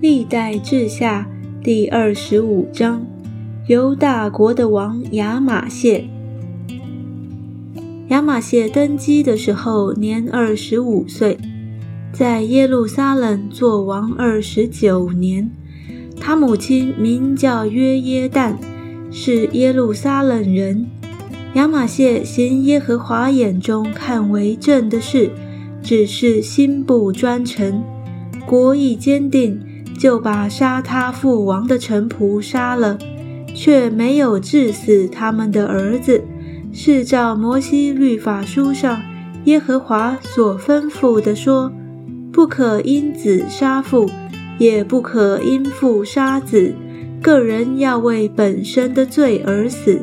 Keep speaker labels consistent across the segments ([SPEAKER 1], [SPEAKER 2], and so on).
[SPEAKER 1] 历代志下第二十五章，犹大国的王亚玛谢。亚玛谢登基的时候年二十五岁，在耶路撒冷做王二十九年。他母亲名叫约耶旦，是耶路撒冷人。亚玛谢行耶和华眼中看为正的事，只是心不专诚，国意坚定。就把杀他父王的臣仆杀了，却没有治死他们的儿子，是照摩西律法书上耶和华所吩咐的说：不可因子杀父，也不可因父杀子，个人要为本身的罪而死。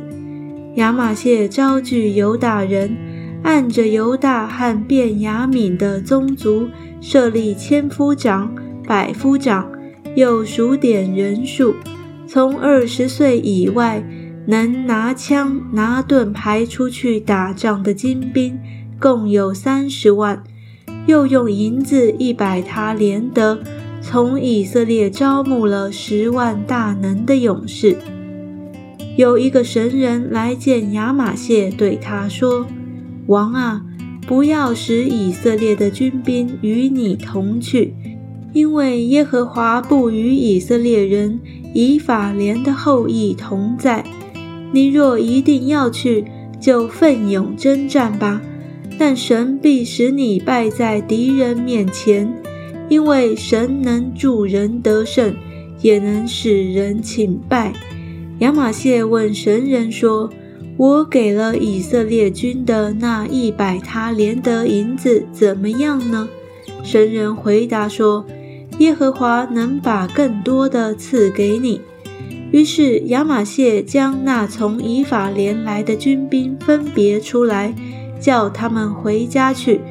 [SPEAKER 1] 亚玛谢招聚犹大人，按着犹大和便雅悯的宗族设立千夫长、百夫长。又数点人数，从二十岁以外能拿枪拿盾牌出去打仗的精兵，共有三十万。又用银子一百他连得，从以色列招募了十万大能的勇士。有一个神人来见亚玛谢，对他说：“王啊，不要使以色列的军兵与你同去。”因为耶和华不与以色列人以法莲的后裔同在，你若一定要去，就奋勇征战吧。但神必使你败在敌人面前，因为神能助人得胜，也能使人请败。亚玛谢问神人说：“我给了以色列军的那一百他连得银子怎么样呢？”神人回答说。耶和华能把更多的赐给你。于是亚玛谢将那从以法莲来的军兵分别出来，叫他们回家去。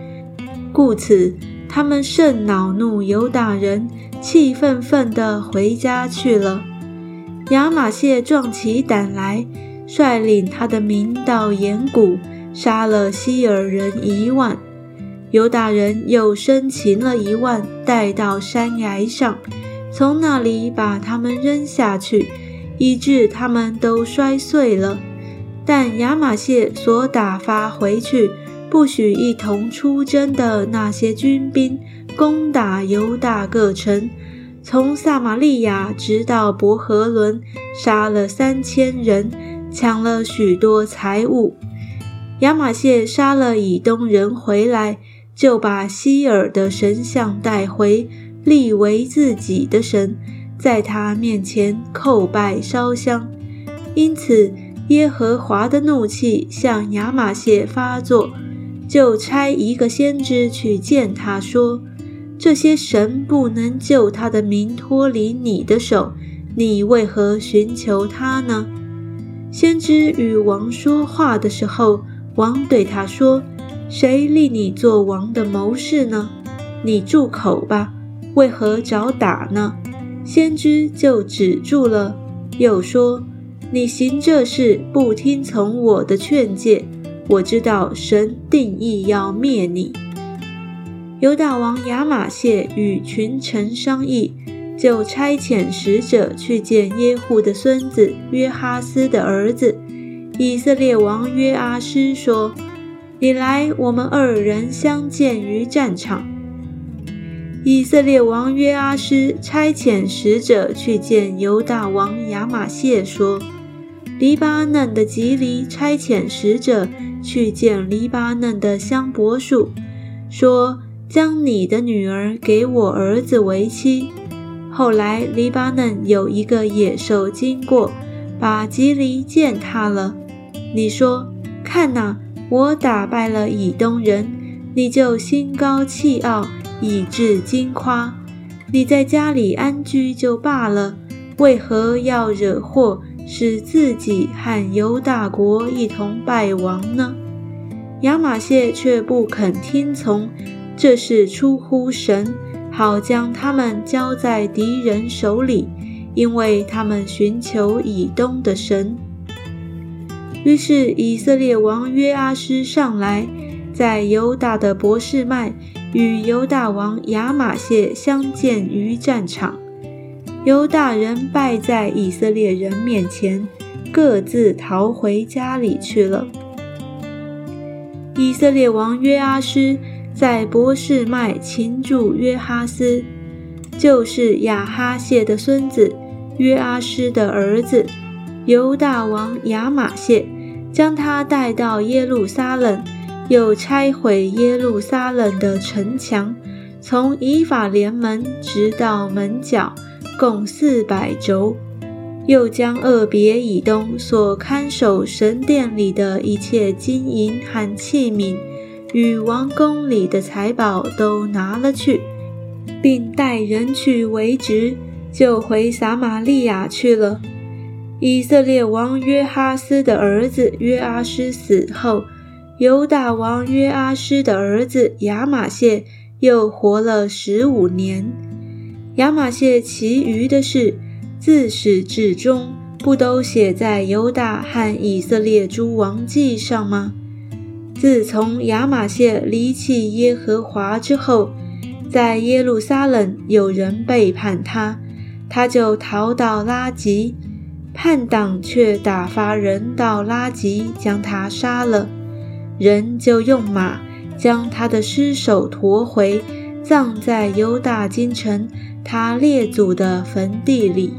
[SPEAKER 1] 故此，他们甚恼怒犹大人，气愤愤地回家去了。亚玛谢壮起胆来，率领他的民到岩谷，杀了希尔人一万。犹大人又生擒了一万，带到山崖上，从那里把他们扔下去，以致他们都摔碎了。但亚玛谢所打发回去，不许一同出征的那些军兵，攻打犹大各城，从撒玛利亚直到伯和伦，杀了三千人，抢了许多财物。亚玛谢杀了以东人回来。就把希尔的神像带回，立为自己的神，在他面前叩拜烧香。因此，耶和华的怒气向亚玛谢发作，就差一个先知去见他说：“这些神不能救他的民脱离你的手，你为何寻求他呢？”先知与王说话的时候，王对他说。谁立你做王的谋士呢？你住口吧！为何找打呢？先知就止住了，又说：“你行这事不听从我的劝诫，我知道神定义要灭你。”犹大王亚玛谢与群臣商议，就差遣使者去见耶户的孙子约哈斯的儿子以色列王约阿施，说。你来，我们二人相见于战场。以色列王约阿施差遣使者去见犹大王亚玛谢，说：“黎巴嫩的吉利差遣使者去见黎巴嫩的香柏树，说将你的女儿给我儿子为妻。后来黎巴嫩有一个野兽经过，把吉利践踏了。你说，看哪。”我打败了以东人，你就心高气傲，以致惊夸。你在家里安居就罢了，为何要惹祸，使自己和犹大国一同败亡呢？亚玛谢却不肯听从，这是出乎神，好将他们交在敌人手里，因为他们寻求以东的神。于是以色列王约阿施上来，在犹大的博士麦与犹大王亚玛谢相见于战场。犹大人败在以色列人面前，各自逃回家里去了。以色列王约阿施在博士麦擒住约哈斯，就是亚哈谢的孙子约阿施的儿子犹大王亚玛谢，将他带到耶路撒冷，又拆毁耶路撒冷的城墙，从以法莲门直到门角。共四百轴，又将二别以东所看守神殿里的一切金银和器皿，与王宫里的财宝都拿了去，并带人去为职，就回撒玛利亚去了。以色列王约哈斯的儿子约阿施死后，犹大王约阿施的儿子亚玛谢又活了十五年。亚玛谢其余的事，自始至终不都写在犹大和以色列诸王记上吗？自从亚玛谢离弃耶和华之后，在耶路撒冷有人背叛他，他就逃到拉吉，叛党却打发人到拉吉将他杀了，人就用马将他的尸首驮回，葬在犹大京城。他列祖的坟地里。